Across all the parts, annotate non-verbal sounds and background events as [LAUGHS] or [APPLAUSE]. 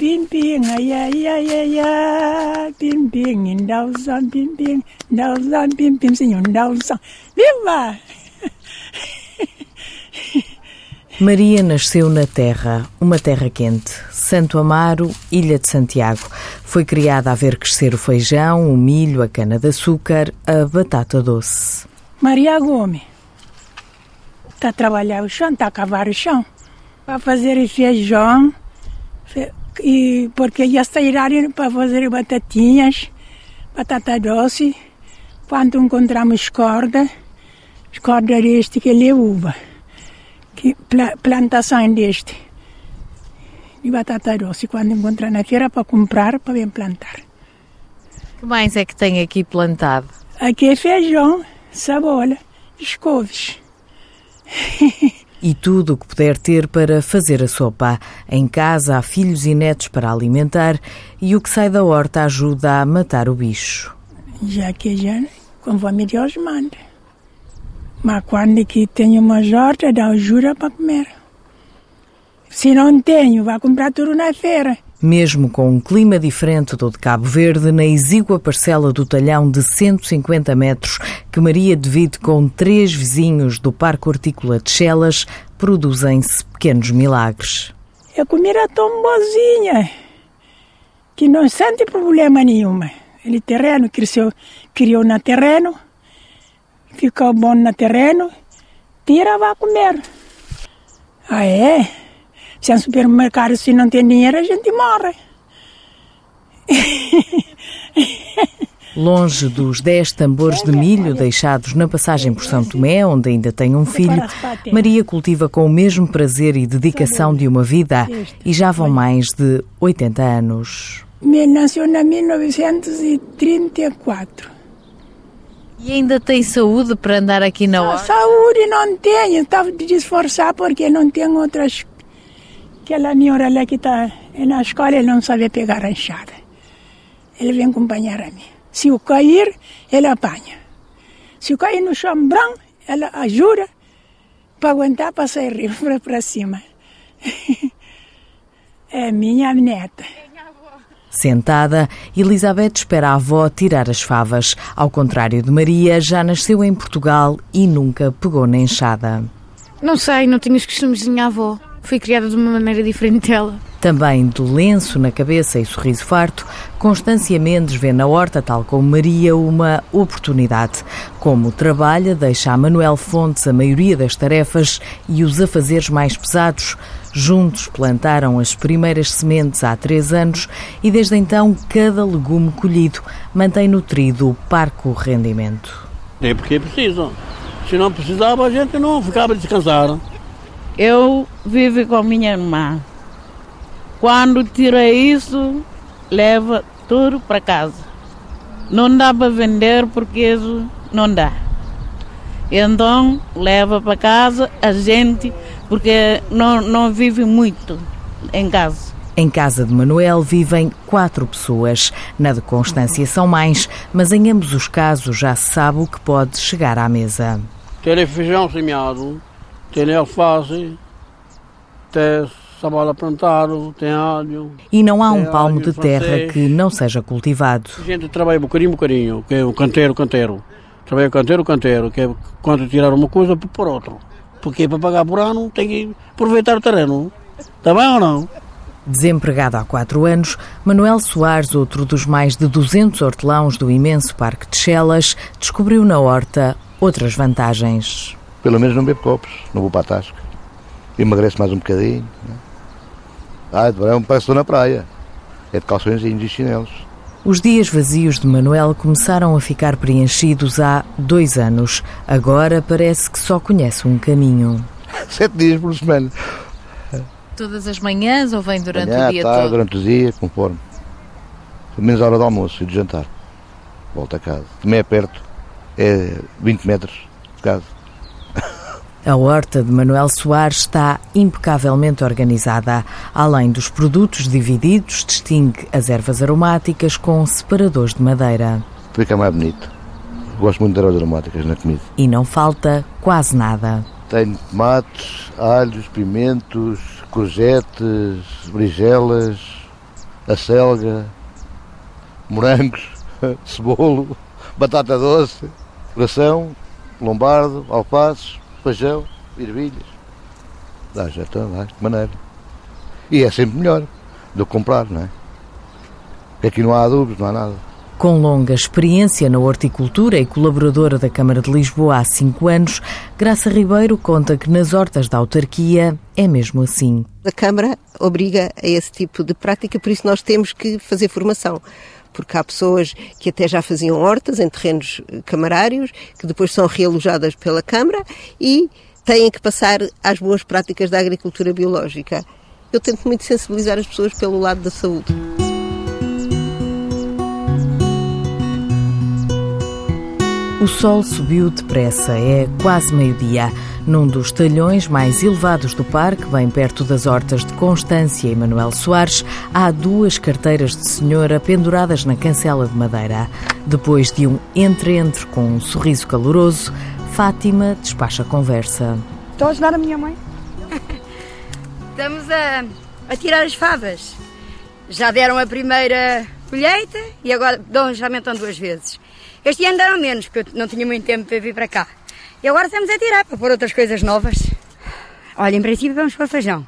Pim, pim, ai, ai, ai, ai, ai, pim, pim, indauzão, pim, pim, indauzão, pim, pim, senhor, indauzão. Viva! [LAUGHS] Maria nasceu na terra, uma terra quente, Santo Amaro, Ilha de Santiago. Foi criada a ver crescer o feijão, o milho, a cana-de-açúcar, a batata doce. Maria Gomes está a trabalhar o chão, está a cavar o chão, para fazer feijão, e porque já irado para fazer batatinhas, batata doce. Quando encontramos corda, corda deste que é uva que plantação deste de batata doce quando encontrar na feira para comprar para bem plantar. que mais é que tem aqui plantado? Aqui é feijão, cebola, escoves. [LAUGHS] e tudo o que puder ter para fazer a sopa. Em casa há filhos e netos para alimentar e o que sai da horta ajuda a matar o bicho. Já que já, conforme Deus manda. Mas quando que tenho uma horta, dá ajuda para comer. Se não tenho, vai comprar tudo na feira. Mesmo com um clima diferente do de Cabo Verde, na exígua parcela do talhão de 150 metros, que Maria divide com três vizinhos do Parque Hortícola de Chelas, produzem-se pequenos milagres. A comida é tão boazinha que não sente problema nenhum. Ele terreno cresceu, criou na terreno, ficou bom no terreno, tira, vai comer. Ah, é? Se é um supermercado, se não tem dinheiro, a gente morre. Longe dos dez tambores de milho deixados na passagem por São Tomé, onde ainda tem um filho, Maria cultiva com o mesmo prazer e dedicação de uma vida e já vão mais de 80 anos. Nasceu em 1934. E ainda tem saúde para andar aqui na hora? Saúde não tenho, estava de esforçar porque não tenho outras. Aquela senhora lá que está na escola, ele não sabe pegar a enxada. Ele vem acompanhar a mim. Se eu cair, ele apanha. Se eu cair no chão branco, ela ajuda para aguentar para sair [LAUGHS] para cima. [LAUGHS] é minha neta. Sentada, Elizabeth espera a avó tirar as favas. Ao contrário de Maria, já nasceu em Portugal e nunca pegou na enxada. Não sei, não tenho os costumes de minha avó. Fui criada de uma maneira diferente dela. Também de lenço na cabeça e sorriso farto, Constância Mendes vê na horta, tal como Maria, uma oportunidade. Como trabalha, deixa a Manuel Fontes a maioria das tarefas e os afazeres mais pesados. Juntos plantaram as primeiras sementes há três anos e desde então cada legume colhido mantém nutrido o parco rendimento. É porque precisam. Se não precisava, a gente não ficava descansar. Eu vivo com minha irmã. Quando tira isso, leva tudo para casa. Não dá para vender porque isso não dá. Então leva para casa a gente porque não, não vive muito em casa. Em casa de Manuel vivem quatro pessoas. Na de Constância são mais, mas em ambos os casos já se sabe o que pode chegar à mesa. Tem feijão semeado, tem alface, tem cebola plantado, tem alho. E não há um palmo de terra francês. que não seja cultivado. A gente trabalha um bocadinho, um bocadinho, que é o canteiro, canteiro. Trabalha canteiro, canteiro, que é quando tirar uma coisa, por outro. Porque para pagar por ano tem que aproveitar o terreno. Está bem ou não? Desempregado há quatro anos, Manuel Soares, outro dos mais de 200 hortelãos do imenso Parque de Chelas, descobriu na horta outras vantagens. Pelo menos não bebo copos, não vou para a tasca. Emagrece mais um bocadinho. Né? Ah, é um parece estou na praia. É de calções e chinelos. Os dias vazios de Manuel começaram a ficar preenchidos há dois anos. Agora parece que só conhece um caminho. [LAUGHS] Sete dias por semana. Todas as manhãs ou vem durante Manhã, o dia tarde, todo? durante o dia, conforme. Pelo menos a hora do almoço e de jantar. Volta a casa. Também é perto. É 20 metros de casa. A horta de Manuel Soares está impecavelmente organizada. Além dos produtos divididos, distingue as ervas aromáticas com separadores de madeira. Fica mais bonito. Gosto muito de ervas aromáticas na comida. E não falta quase nada. Tenho tomates, alhos, pimentos, courgettes, brigelas, acelga, morangos, [LAUGHS] cebolo, batata doce, coração, lombardo, alfaces, feijão, ervilhas. Dá já está, dá, de maneira. E é sempre melhor do que comprar, não é? Porque aqui não há adubos, não há nada. Com longa experiência na horticultura e colaboradora da Câmara de Lisboa há cinco anos, Graça Ribeiro conta que nas hortas da autarquia é mesmo assim. A Câmara obriga a esse tipo de prática, por isso nós temos que fazer formação porque há pessoas que até já faziam hortas em terrenos camarários, que depois são realojadas pela Câmara e têm que passar às boas práticas da agricultura biológica. Eu tento muito sensibilizar as pessoas pelo lado da saúde. O sol subiu depressa, é quase meio-dia. Num dos talhões mais elevados do parque, bem perto das hortas de Constância e Manuel Soares, há duas carteiras de senhora penduradas na cancela de madeira. Depois de um entre-entre com um sorriso caloroso, Fátima despacha a conversa. Estou a ajudar a minha mãe. [LAUGHS] Estamos a, a tirar as favas. Já deram a primeira colheita e agora dão, já aumentam duas vezes. Este ano deram menos, porque eu não tinha muito tempo para vir para cá. E agora estamos a tirar para pôr outras coisas novas. Olha, em princípio vamos pôr feijão.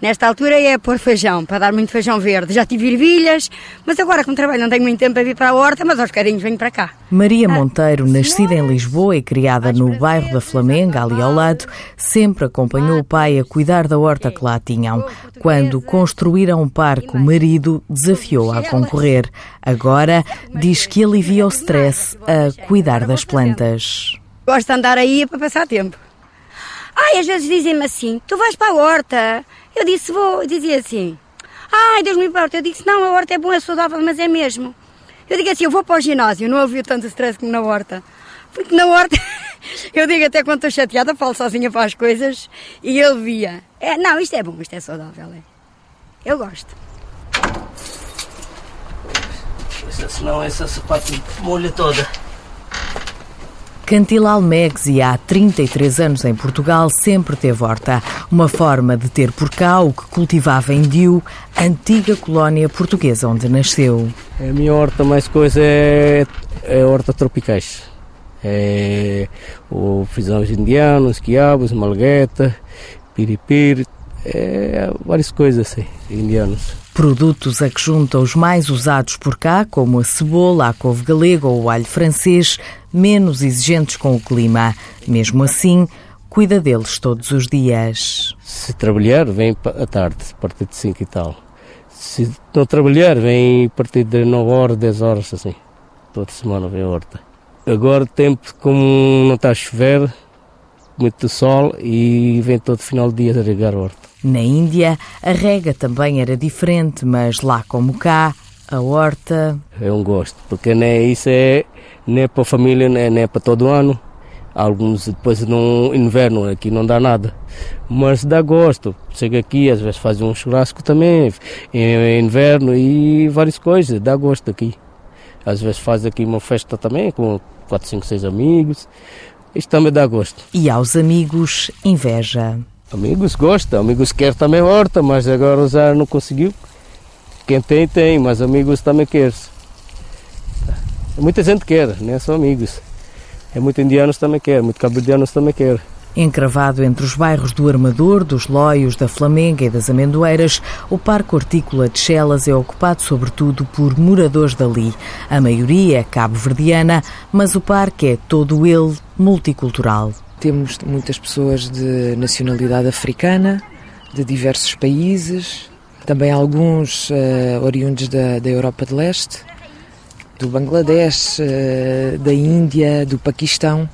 Nesta altura é pôr feijão, para dar muito feijão verde. Já tive ervilhas, mas agora como trabalho não tenho muito tempo para vir para a horta, mas aos bocadinhos venho para cá. Maria Monteiro, nascida em Lisboa e criada no bairro da Flamenga, ali ao lado, sempre acompanhou o pai a cuidar da horta que lá tinham. Quando construíram um parque, o marido desafiou-a a concorrer. Agora diz que alivia o stress a cuidar das plantas. Gosto de andar aí para passar tempo. Ai, às vezes dizem-me assim, tu vais para a horta. Eu disse, vou. Dizia assim, ai, Deus me importa. Eu disse, não, a horta é bom, é saudável, mas é mesmo. Eu digo assim, eu vou para o ginásio, não havia tanto stress como na horta. Porque na horta, [LAUGHS] eu digo até quando estou chateada, falo sozinha para as coisas e ele via. É, não, isto é bom, isto é saudável. É. Eu gosto. Senão essa sapato molha toda. Cantila Almegzi, há 33 anos em Portugal, sempre teve horta. Uma forma de ter por cá o que cultivava em Diu, antiga colónia portuguesa onde nasceu. A minha horta mais coisa é, é horta tropicais. É o frisões indianos, quiabos, malgueta, piripiri, é, várias coisas assim, indianos. Produtos a que junta os mais usados por cá, como a cebola, a couve galega ou o alho francês, menos exigentes com o clima. Mesmo assim, cuida deles todos os dias. Se trabalhar, vem à tarde, a partir de 5 e tal. Se não trabalhar, vem a partir de 9 horas, 10 horas, assim. Toda semana vem a horta. Agora, tempo como não está a chover, muito sol e vem todo final de dia a regar a horta. Na Índia, a rega também era diferente, mas lá como cá, a horta. É um gosto, porque nem isso é nem para a família, nem, nem para todo ano. Alguns depois no inverno aqui não dá nada, mas dá gosto. Chega aqui, às vezes faz um churrasco também, em inverno e várias coisas, dá gosto aqui. Às vezes faz aqui uma festa também com 4, 5, 6 amigos. Isto também dá gosto. E aos amigos, inveja. Amigos gostam, amigos querem também horta, mas agora usar não conseguiu. Quem tem, tem, mas amigos também quer. Muita gente quer, não é só amigos. É muito indianos também quer, muito cabo-verdianos também quer. Encravado entre os bairros do Armador, dos Loios, da Flamenga e das Amendoeiras, o Parque Hortícola de Chelas é ocupado sobretudo por moradores dali. A maioria é cabo-verdiana, mas o parque é todo ele multicultural. Temos muitas pessoas de nacionalidade africana, de diversos países, também alguns uh, oriundos da, da, Europa de Leste, do Bangladesh, uh, da Índia, do Paquistão.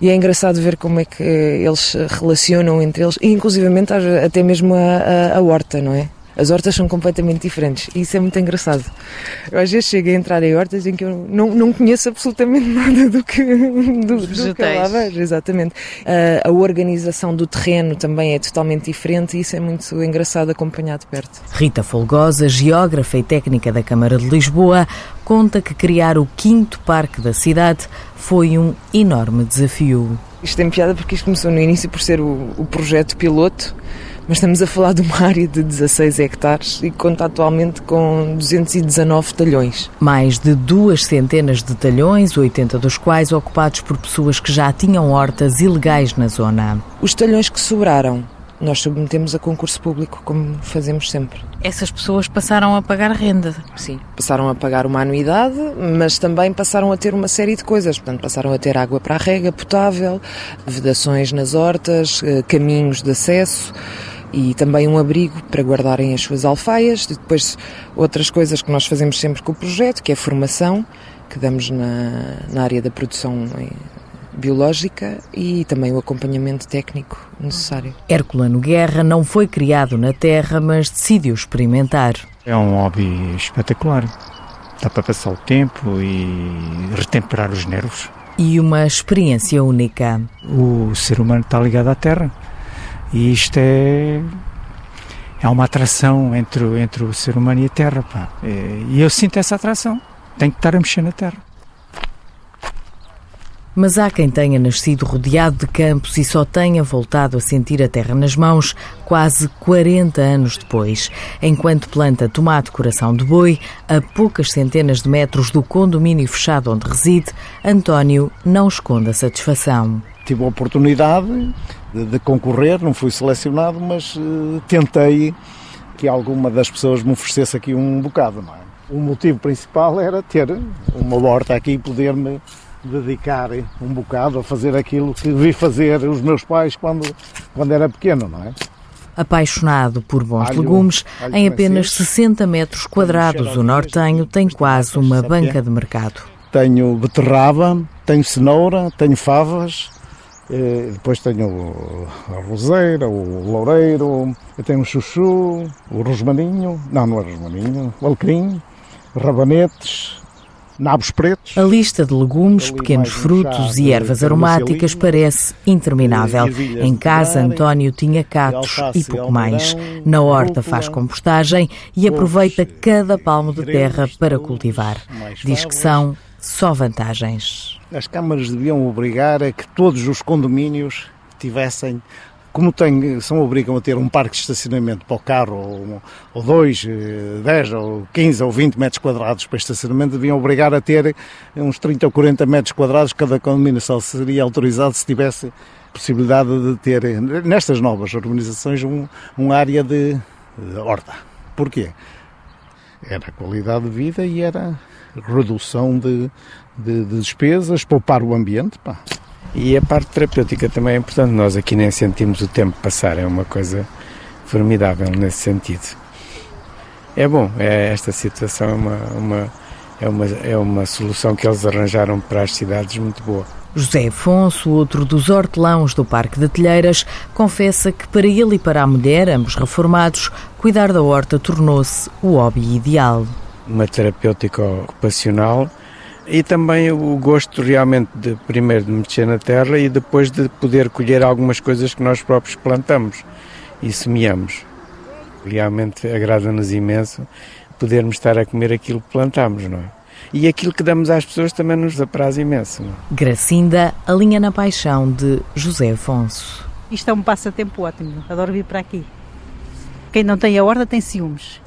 E é engraçado ver como é que eles se relacionam entre eles, inclusivamente até mesmo a, a, a horta, não é? As hortas são completamente diferentes e isso é muito engraçado. Eu às vezes chego a entrar em hortas em que eu não, não conheço absolutamente [LAUGHS] nada do que, do, do que lá vejo. Exatamente. Uh, a organização do terreno também é totalmente diferente e isso é muito engraçado acompanhar de perto. Rita Folgosa, geógrafa e técnica da Câmara de Lisboa, conta que criar o quinto parque da cidade foi um enorme desafio. Isto tem piada porque isto começou no início por ser o, o projeto piloto Mas estamos a falar de uma [LAUGHS] área de 16 hectares e conta atualmente com 219 talhões. Mais de duas centenas de talhões, 80 dos quais ocupados por pessoas que já tinham hortas ilegais na zona. Os talhões que sobraram nós submetemos a concurso público, como fazemos sempre. Essas pessoas passaram a pagar renda? Sim, passaram a pagar uma anuidade, mas também passaram a ter uma série de coisas. Portanto, passaram a ter água para a rega potável, vedações nas hortas, eh, caminhos de acesso e também um abrigo para guardarem as suas alfaias. E depois, outras coisas que nós fazemos sempre com o projeto, que é formação, que damos na, na área da produção biológica e também o acompanhamento técnico necessário. Herculano Guerra não foi criado na terra, mas decidiu experimentar. É um hobby espetacular. Dá para passar o tempo e retemperar os nervos. E uma experiência única. O ser humano está ligado à terra e isto é é uma atração entre, entre o ser humano e a terra. Pá. E eu sinto essa atração. Tenho que estar a mexer na terra. Mas há quem tenha nascido rodeado de campos e só tenha voltado a sentir a terra nas mãos quase 40 anos depois, enquanto planta tomate coração de boi a poucas centenas de metros do condomínio fechado onde reside, António não esconde a satisfação. Tive a oportunidade de, de concorrer, não fui selecionado, mas uh, tentei que alguma das pessoas me oferecesse aqui um bocado. Não é? O motivo principal era ter uma horta aqui e poder-me dedicar um bocado a fazer aquilo que vi fazer os meus pais quando, quando era pequeno, não é? Apaixonado por bons alho, legumes, alho em apenas 60 metros quadrados, o nortenho tem quase uma banca de mercado. Tenho beterraba, tenho cenoura, tenho favas, depois tenho a roseira, o loureiro, eu tenho o chuchu, o rosmaninho, não, não é rosmaninho, o alecrim, rabanetes, nabos pretos. A lista de legumes, pequenos frutos e ervas aromáticas parece interminável. Em casa, António tinha catos e pouco mais. Na horta faz compostagem e aproveita cada palmo de terra para cultivar. Diz que são só vantagens. As câmaras deviam obrigar a que todos os condomínios tivessem como são obrigam a ter um parque de estacionamento para o carro, ou, ou 2, 10, eh, ou 15 ou 20 metros quadrados para estacionamento, deviam obrigar a ter uns 30 ou 40 metros quadrados, cada condomínio só seria autorizado se tivesse possibilidade de ter, nestas novas urbanizações, um, um área de, de horta. Porquê? Era qualidade de vida e era redução de, de, de despesas, poupar o ambiente. Pá. E a parte terapêutica também é importante. Nós aqui nem sentimos o tempo passar, é uma coisa formidável nesse sentido. É bom, é, esta situação é uma, uma, é, uma, é uma solução que eles arranjaram para as cidades muito boa. José Afonso, outro dos hortelãos do Parque de Telheiras, confessa que para ele e para a mulher, ambos reformados, cuidar da horta tornou-se o hobby ideal. Uma terapêutica ocupacional e também o gosto realmente de primeiro de mexer na terra e depois de poder colher algumas coisas que nós próprios plantamos e semeamos. Realmente agrada-nos imenso podermos estar a comer aquilo que plantamos, não é? E aquilo que damos às pessoas também nos apraz imenso. Não é? Gracinda alinha na paixão de José Afonso. Isto é um passatempo ótimo, adoro vir para aqui. Quem não tem a horta tem ciúmes.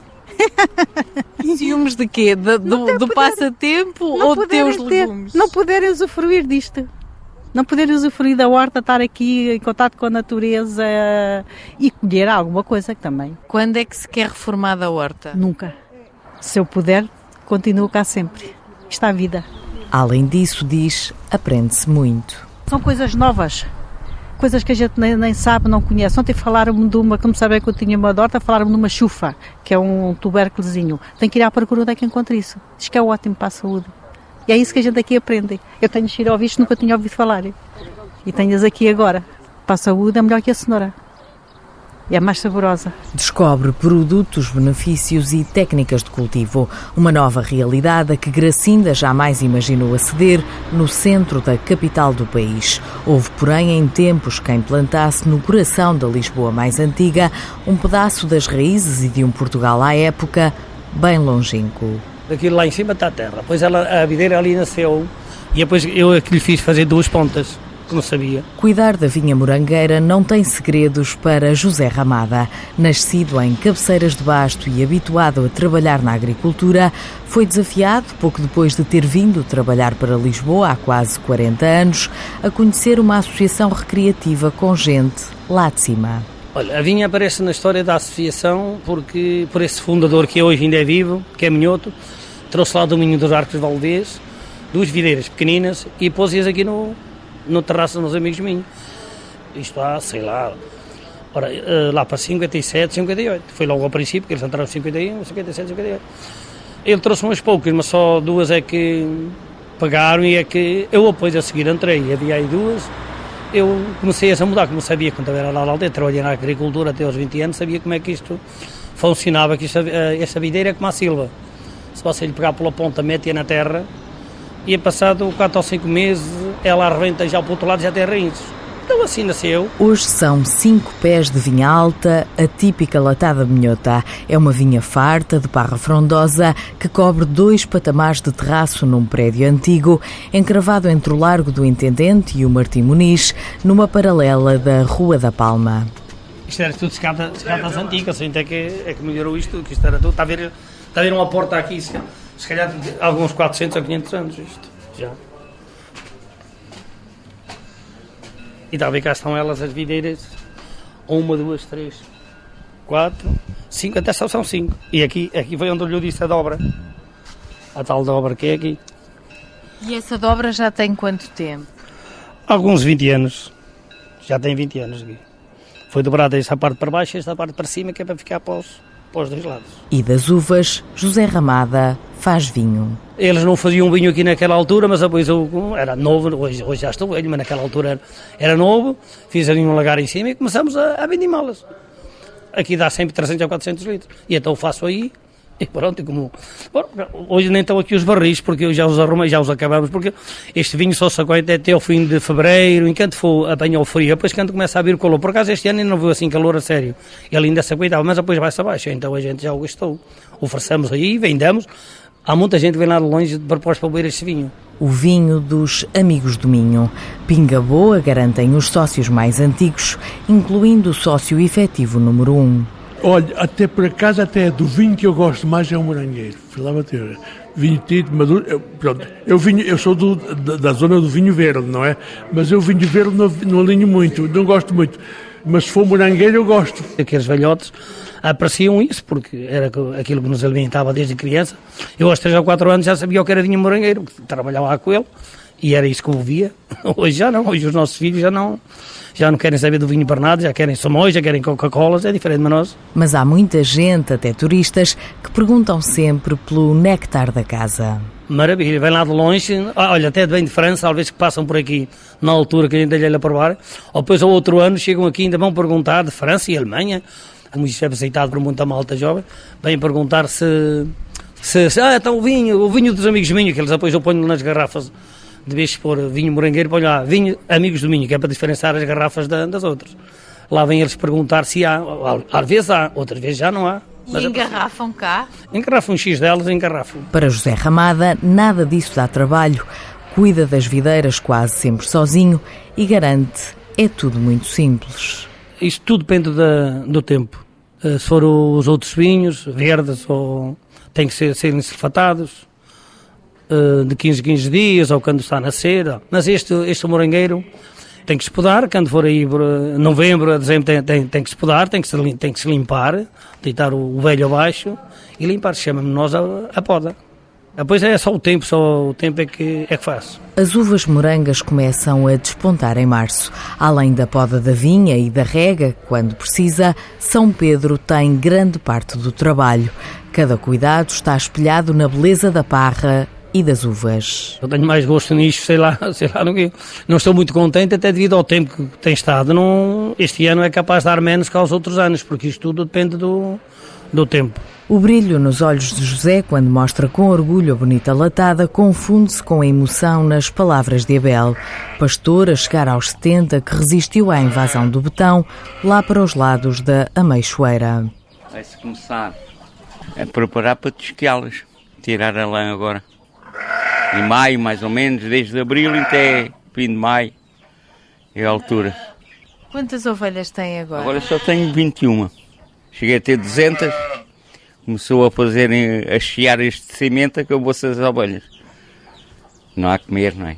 [LAUGHS] Ciúmes de quê? Do, do, do passatempo ou de teus legumes? Não poderem usufruir disto. Não poderem usufruir da horta, estar aqui em contato com a natureza e colher alguma coisa também. Quando é que se quer reformar da horta? Nunca. Se eu puder, continuo cá sempre. Está a vida. Além disso, diz, aprende-se muito. São coisas novas coisas que a gente nem, nem sabe, não conhece. Ontem falaram-me de uma, como sabem que eu tinha uma dorta, falaram-me de uma chufa, que é um tubérculozinho. Tem que ir à procura onde é que encontra isso. Diz que é ótimo para a saúde. E é isso que a gente aqui aprende. Eu tenho cheiro ao visto, nunca tinha ouvido falar. E tenho-as aqui agora. Para a saúde é melhor que a cenoura é mais saborosa. Descobre produtos, benefícios e técnicas de cultivo. Uma nova realidade a que Gracinda jamais imaginou aceder no centro da capital do país. Houve, porém, em tempos quem plantasse no coração da Lisboa mais antiga um pedaço das raízes e de um Portugal à época bem longínquo. Aquilo lá em cima está a terra. Depois ela, a videira ali nasceu e depois eu é que lhe fiz fazer duas pontas que não sabia. Cuidar da vinha morangueira não tem segredos para José Ramada. Nascido em Cabeceiras de Basto e habituado a trabalhar na agricultura, foi desafiado, pouco depois de ter vindo trabalhar para Lisboa há quase 40 anos, a conhecer uma associação recreativa com gente lá de cima. Olha, a vinha aparece na história da associação porque por esse fundador que hoje ainda é vivo, que é Minhoto, trouxe lá do Minho dos Arcos Valdez, duas videiras pequeninas e pôs-as aqui no, no terraço dos meus amigos minhos. Isto há, sei lá, ora, eh, lá para 57, 58. Foi logo ao princípio, que eles entraram em 51, 57, 58. Ele trouxe umas poucas, mas só duas é que pagaram e é que eu depois a seguir entrei. Havia aí duas. Eu comecei a mudar, como sabia quando era lá na aldeia, trabalhei na agricultura até aos 20 anos, sabia como é que isto funcionava, que isto, eh, esta videira é como a silva. Se você lhe pegar pela ponta, mete-a na terra, e passado 4 ou 5 meses ela arrebenta já para o outro lado já tem raízes. Então assim nasceu. Hoje são cinco pés de vinha alta, a típica latada minhota. É uma vinha farta, de parra frondosa, que cobre dois patamares de terraço num prédio antigo, encravado entre o Largo do Intendente e o Martim Muniz, numa paralela da Rua da Palma. Isto era tudo escadas, escadas antigas, assim, é que, é que melhorou isto, que isto era tudo. Está a ver, está a ver uma porta aqui, se calhar alguns 400 ou 500 anos isto, já. E ver cá estão elas as videiras, uma, duas, três, quatro, cinco, até só são cinco. E aqui, aqui foi onde eu lhe disse a dobra, a tal dobra que é aqui. E essa dobra já tem quanto tempo? Alguns 20 anos, já tem 20 anos aqui. Foi dobrada esta parte para baixo e esta parte para cima, que é para ficar para os, para os dois lados. E das uvas, José Ramada faz vinho. Eles não faziam vinho aqui naquela altura, mas depois eu era novo, hoje, hoje já estou velho, mas naquela altura era, era novo, fiz ali um lagar em cima e começamos a, a vendimá-las. Aqui dá sempre 300 ou 400 litros. E então faço aí [LAUGHS] e pronto, como. Bom, hoje nem estão aqui os barris, porque eu já os arrumei, já os acabamos, porque este vinho só se aguenta até ao fim de fevereiro, enquanto for apanhar o frio, depois quando começa a vir o calor. Por acaso este ano ainda não viu assim calor a sério. Ele ainda se aguentava, mas depois vai-se abaixo. Então a gente já o gostou. Oferecemos aí, vendemos. Há muita gente que vem lá de longe de propósito para beber este vinho. O vinho dos Amigos do Minho. Pinga boa, garantem os sócios mais antigos, incluindo o sócio efetivo número 1. Um. Olha, até por acaso, até do vinho que eu gosto mais é o morangueiro. Fui lá bater. Vinho tinto, maduro. Eu, pronto, eu, vinho, eu sou do, da, da, zona do vinho verde, não é? Mas eu vinho verde não, não alinho muito, não gosto muito. Mas se for morangueiro, eu gosto. Aqueles velhotes apreciam isso, porque era aquilo que nos alimentava desde criança. Eu, aos 3 ou 4 anos, já sabia o que era vinho morangueiro, trabalhava lá com ele, e era isso que eu via. [LAUGHS] Hoje já não, hoje os nossos filhos já não já não querem saber do vinho Bernardo, já querem Somões, já querem Coca-Colas, é diferente de nós. Mas há muita gente, até turistas, que perguntam sempre pelo néctar da casa. Maravilha, vem lá de longe, ah, olha, até vem de França, às vezes que passam por aqui na altura que a gente lhe a provar, ou depois ao outro ano chegam aqui ainda vão perguntar de França e Alemanha, como isto é aceitado por muita malta jovem, vêm perguntar se, se, se ah, então o vinho, o vinho dos amigos minhos, que eles depois eu ponho nas garrafas de vez de pôr vinho morangueiro, põe lá vinho amigos do Minho, que é para diferenciar as garrafas da, das outras. Lá vêm eles perguntar se há, às vezes há, outras vezes já não há. E engarrafam cá? Engarrafam um X delas, engarrafam. Para José Ramada, nada disso dá trabalho. Cuida das videiras quase sempre sozinho e garante, é tudo muito simples. Isto tudo depende da, do tempo. Eh, se for os outros vinhos, verdes, ou têm que ser, serem sulfatados, eh, de 15 15 dias, ou quando está a nascer. Mas este, este morangueiro tem que se podar, quando for aí por novembro, dezembro, tem, tem, tem que se podar, tem que se, tem que se limpar, deitar o, o velho abaixo e limpar. Chama-me nós a, a poda. Depois é só o tempo, só o tempo é que, é que faz. As uvas morangas começam a despontar em março. Além da poda da vinha e da rega, quando precisa, São Pedro tem grande parte do trabalho. Cada cuidado está espelhado na beleza da parra e das uvas. Eu tenho mais gosto nisto, sei lá, [LAUGHS] sei lá no quê. Não estou muito contente até devido ao tempo que tem estado. Não, este ano é capaz de dar menos que aos outros anos, porque isto tudo depende do, do tempo. O brilho nos olhos de José, quando mostra com orgulho a bonita latada, confunde-se com a emoção nas palavras de Abel, pastor a chegar aos 70 que resistiu à invasão do betão, lá para os lados da Ameixoeira. Vai-se começar a preparar para tosqueá-las, tirar a lã agora em maio, mais ou menos, desde abril até fim de maio. É a altura. Quantas ovelhas tem agora? Agora só tenho 21. Cheguei a ter 200. Começou a fazer, a chiar este cimento, acabou-se as ovelhas. Não há comer, não é?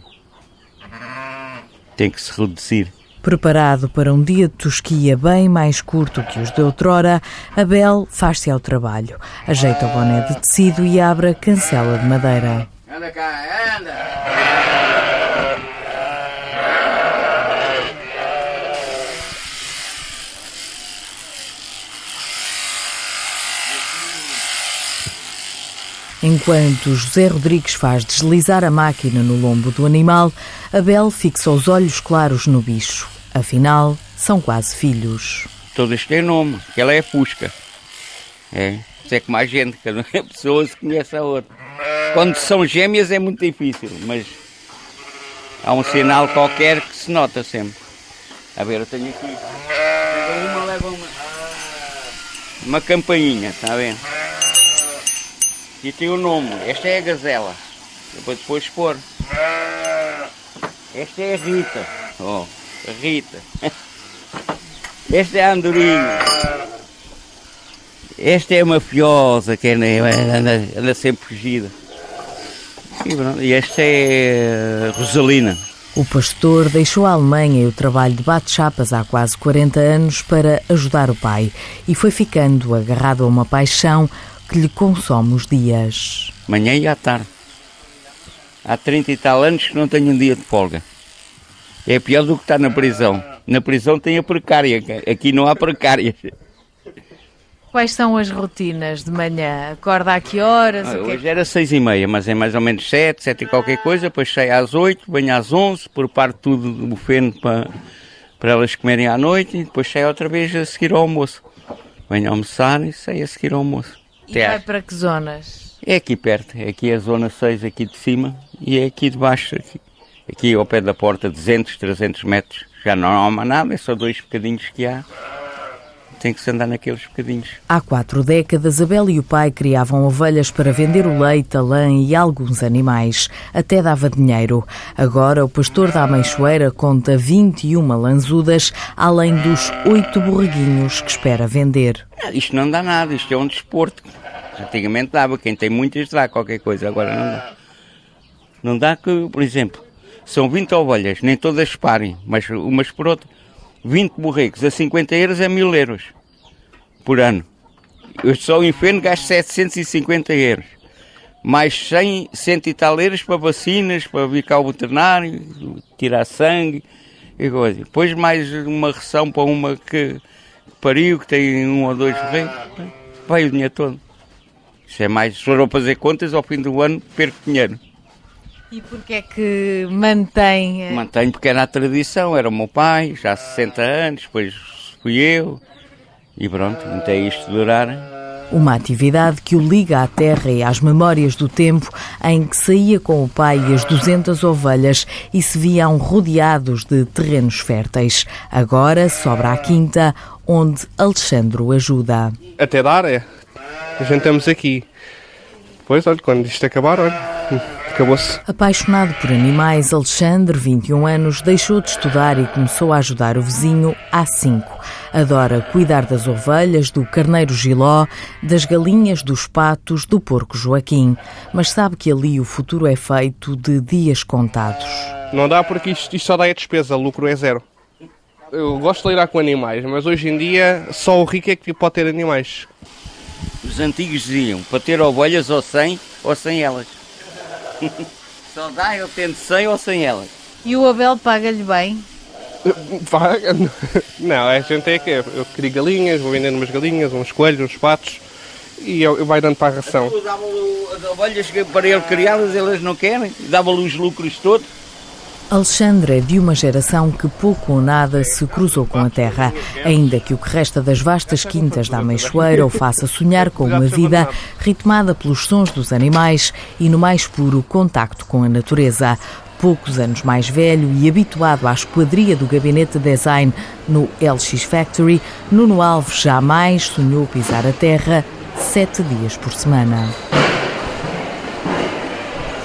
Tem que se reduzir. Preparado para um dia de tosquia bem mais curto que os de outrora, Abel faz-se ao trabalho. Ajeita o boné de tecido e abre a cancela de madeira. Anda cá, anda! Enquanto José Rodrigues faz deslizar a máquina no lombo do animal, Abel fixa os olhos claros no bicho. Afinal, são quase filhos. Todas têm nome, que ela é Fusca. É, isso é que mais gente, cada pessoa se conhece a outra. Quando são gêmeas é muito difícil, mas há um sinal qualquer que se nota sempre. A ver, eu tenho aqui. Uma leva uma, uma campainha, está ver? E tem o nome. Esta é a gazela. Depois depois pôr. Esta é a Rita. Oh, a Rita. [LAUGHS] Esta é a andorinha. Esta é a mafiosa que anda, anda, anda sempre fugida. E, esta é a Rosalina. O pastor deixou a Alemanha e o trabalho de bate-chapas há quase 40 anos para ajudar o pai e foi ficando agarrado a uma paixão que lhe consome os dias. Manhã e à tarde. Há 30 e tal anos que não tenho um dia de folga. É pior do que estar na prisão. Na prisão tem a precária, aqui não há precária. Quais são as rotinas de manhã? Acorda a que horas? Ah, hoje era seis e meia, mas é mais ou menos sete, sete e qualquer coisa, depois saio às oito, venho às onze, preparo tudo do bufeno para, para elas comerem à noite e depois saio outra vez a seguir ao almoço. Venho almoçar e saio a seguir ao almoço. E vai para que zonas? É aqui perto, é aqui a zona 6 aqui de cima e é aqui de baixo, aqui, aqui ao pé da porta, 200, 300 metros. Já não há nada, é só dois bocadinhos que há. Tem que se andar naqueles bocadinhos. Há quatro décadas, Abel e o pai criavam ovelhas para vender o leite, a lã e alguns animais. Até dava dinheiro. Agora, o pastor da Ameixoeira conta 21 lanzudas, além dos oito borreguinhos que espera vender. Ah, isto não dá nada, isto é um desporto. Antigamente dava, quem tem muitas dá qualquer coisa, agora não dá. Não dá que, por exemplo, são 20 ovelhas, nem todas parem, mas umas por outras. 20 borregos a 50 euros é 1000 euros por ano. Eu só o inferno gasto 750 euros. Mais 100, 100 e tal euros para vacinas, para vir cá ao veterinário, tirar sangue e coisa. Depois mais uma ração para uma que pariu, que tem um ou dois borregos. Vai o dinheiro todo. Isso é mais, se for fazer contas, ao fim do ano perco dinheiro. E porquê é que mantém? Mantenho porque era a tradição, era o meu pai, já há 60 anos, depois fui eu, e pronto, até isto durar. Uma atividade que o liga à terra e às memórias do tempo em que saía com o pai e as 200 ovelhas e se viam rodeados de terrenos férteis. Agora sobra a quinta, onde Alexandre o ajuda. Até dar, é. A gente estamos aqui. Depois, olha, quando isto acabar, olha, acabou-se. Apaixonado por animais, Alexandre, 21 anos, deixou de estudar e começou a ajudar o vizinho há cinco. Adora cuidar das ovelhas, do carneiro giló, das galinhas, dos patos, do porco Joaquim. Mas sabe que ali o futuro é feito de dias contados. Não dá porque isto, isto só dá a despesa, o lucro é zero. Eu gosto de lidar com animais, mas hoje em dia só o rico é que pode ter animais. Os antigos diziam, para ter ovelhas ou sem, ou sem elas. Só dá eu tendo sem ou sem elas. E o Abel paga-lhe bem? Paga? [LAUGHS] Não, a gente é que eu crio galinhas, vou vendendo umas galinhas, uns coelhos, uns patos e eu, eu vai dando para a ração. Dava-lhe as ovelhas para ele criá-las, elas não querem, dava-lhe os lucros todos. Alexandre é de uma geração que pouco ou nada se cruzou com a terra, ainda que o que resta das vastas quintas da Ameixoeira o faça sonhar com uma vida ritmada pelos sons dos animais e no mais puro contacto com a natureza. Poucos anos mais velho e habituado à esquadria do gabinete de design no LX Factory, Nuno Alves jamais sonhou pisar a terra sete dias por semana.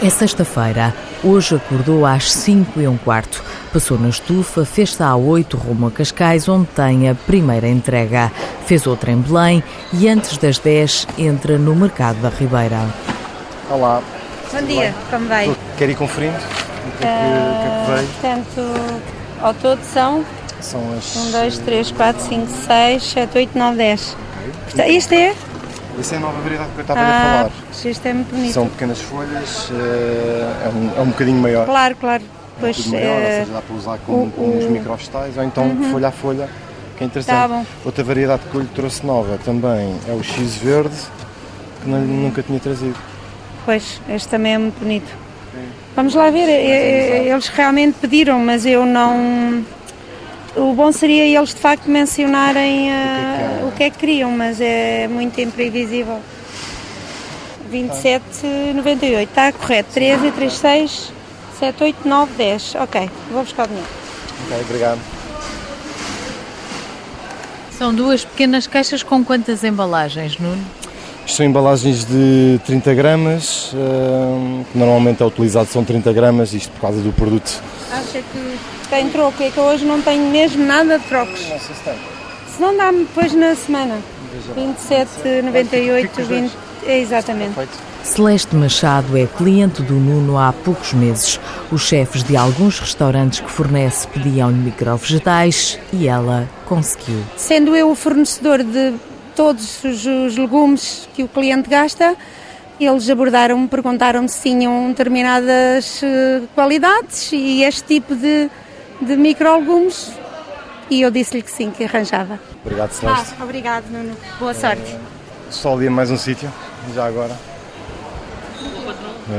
É sexta-feira. Hoje acordou às 5 e um quarto. Passou na estufa, fez-se à 8 rumo a Cascais, onde tem a primeira entrega. Fez outra em Belém e antes das 10 entra no Mercado da Ribeira. Olá. Bom dia, como vai? Quer ir conferindo? O que é que, o que, é que veio? Portanto, ao todo são São as. 1, 2, 3, 4, 5, 6, 7, 8, 9, 10. Portanto, Isto é? Isso é a nova variedade que eu estava a Ah, falar. isto é muito bonito. São pequenas folhas, eh, é um, é um bocadinho maior. Claro, claro. Um Pois, pouco maior, ou eh, seja, dá para usar com, o- com uns o- microvegetais ou então Uhum. folha a folha, que é interessante. Tá. Outra variedade que eu lhe trouxe nova também é o X verde, que não- nunca tinha trazido. Pois, este também é muito bonito. Vamos lá ver, eh, eles realmente pediram, mas eu não. O bom seria eles de facto mencionarem eh, o que é que queriam, mas é muito imprevisível. 27,98, está correto. 13, 36, 7, 8, 9, 10. Ok, vou buscar o dinheiro. Ok, obrigado. São duas pequenas caixas com quantas embalagens, Nuno? Isto são embalagens de 30 gramas, que normalmente é utilizado são 30 gramas, isto por causa do produto. Acha que tem troco? É que eu hoje não tenho mesmo nada de trocos. Não sei se tem. Se não dá-me depois na semana. 27,98, 20. É exatamente. Celeste Machado é cliente do Nuno há poucos meses. Os chefes de alguns restaurantes que fornece pediam-lhe microvegetais e ela conseguiu. Sendo eu o fornecedor de todos os, os legumes que o cliente gasta, eles abordaram-me, perguntaram-me se tinham determinadas eh, qualidades e este tipo de, de micro-legumes. E eu disse-lhe que sim, que arranjava. Obrigado, Celeste. Ah, obrigado, Nuno. Boa sorte. Só ali mais um sítio, já agora.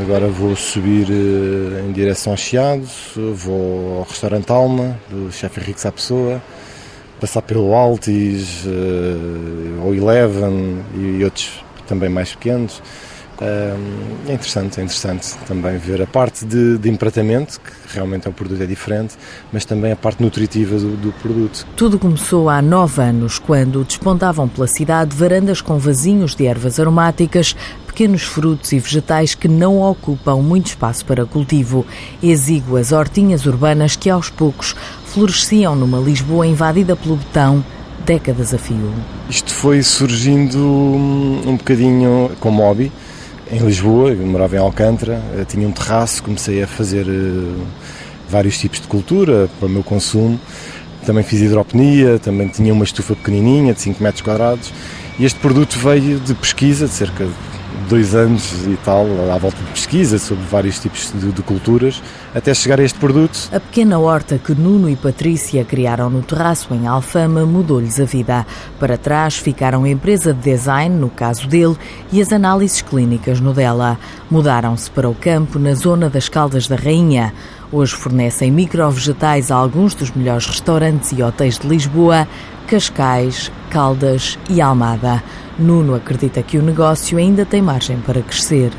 Agora vou subir eh, em direção a Chiado, vou ao restaurante Alma, do chefe Henrique Sá Pessoa, passar pelo Altis, eh, ou Eleven e outros também mais pequenos. É interessante, é interessante também ver a parte de, de empratamento, que realmente é um produto é diferente, mas também a parte nutritiva do, do produto. Tudo começou há nove anos, quando despontavam pela cidade varandas com vasinhos de ervas aromáticas, pequenos frutos e vegetais que não ocupam muito espaço para cultivo, exíguas hortinhas urbanas que aos poucos floresciam numa Lisboa invadida pelo betão, décadas a fio. Isto foi surgindo hum, um bocadinho como hobby. Em Lisboa, eu morava em Alcântara, eh, tinha um terraço, comecei a fazer eh, vários tipos de cultura para o meu consumo. Também fiz hidroponia, também tinha uma estufa pequenininha de 5 metros quadrados. E este produto veio de pesquisa, de cerca de dois anos e tal, à volta de pesquisa sobre vários tipos de, de culturas, até chegar a este produto. A pequena horta que Nuno e Patrícia criaram no terraço em Alfama mudou-lhes a vida. Para trás ficaram a empresa de design, no caso dele, e as análises clínicas no dela. Mudaram-se para o campo na zona das Caldas da Rainha. Hoje fornecem microvegetais a alguns dos melhores restaurantes e hotéis de Lisboa, Cascais, Caldas e Almada. Nuno acredita que o negócio ainda tem margem para crescer.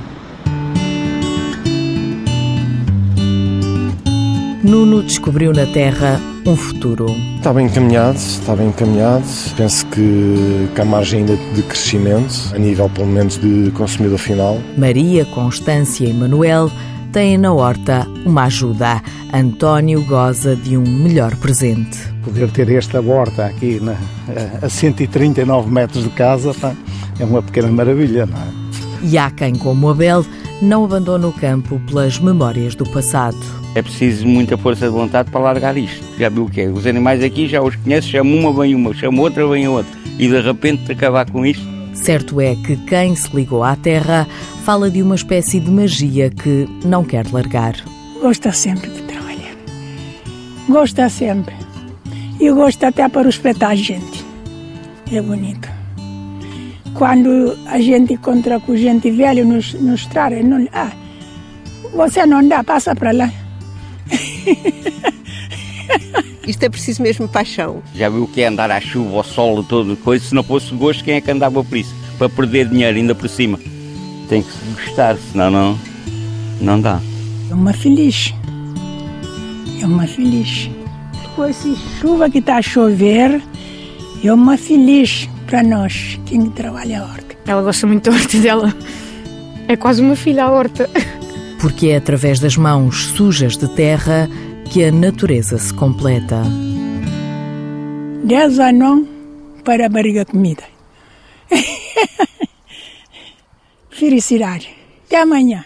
Nuno descobriu na Terra um futuro. Está bem encaminhado, está bem encaminhado. Penso que, que há margem ainda de crescimento, a nível pelo menos de consumidor final. Maria, Constância e Manuel têm na horta uma ajuda. António goza de um melhor presente. Poder ter esta horta aqui na, a 139 metros de casa pá, é uma pequena maravilha, não é? E há quem, como Abel, não abandona o campo pelas memórias do passado. É preciso muita força de vontade para largar isto. Já viu o que é? Os animais aqui já os conheço, chamo uma, vem uma, chamo outra, vem outra. E de repente acabar com isto. Certo é que quem se ligou à terra fala de uma espécie de magia que não quer largar. Gosta sempre de trabalhar. Gosta sempre. E gosta até para respeitar a gente. É bonito. Quando a gente encontra com gente velha nos, nos estrada, não, ah, você não dá, passa para lá. [LAUGHS] Isto é preciso mesmo paixão. Já viu o que é andar à chuva, ao sol, todo coisa? Se não fosse gosto, quem é que andava por isso? Para perder dinheiro ainda por cima. Tem que se gostar, senão não, não dá. É uma feliz. É uma feliz. Com essa chuva que está a chover, é uma feliz para nós, quem trabalha a horta. Ela gosta muito da horta dela. É quase uma filha a horta. Porque é através das mãos sujas de terra que a natureza se completa. 10 anos para a barriga comida. [LAUGHS] Felicidade. Até amanhã.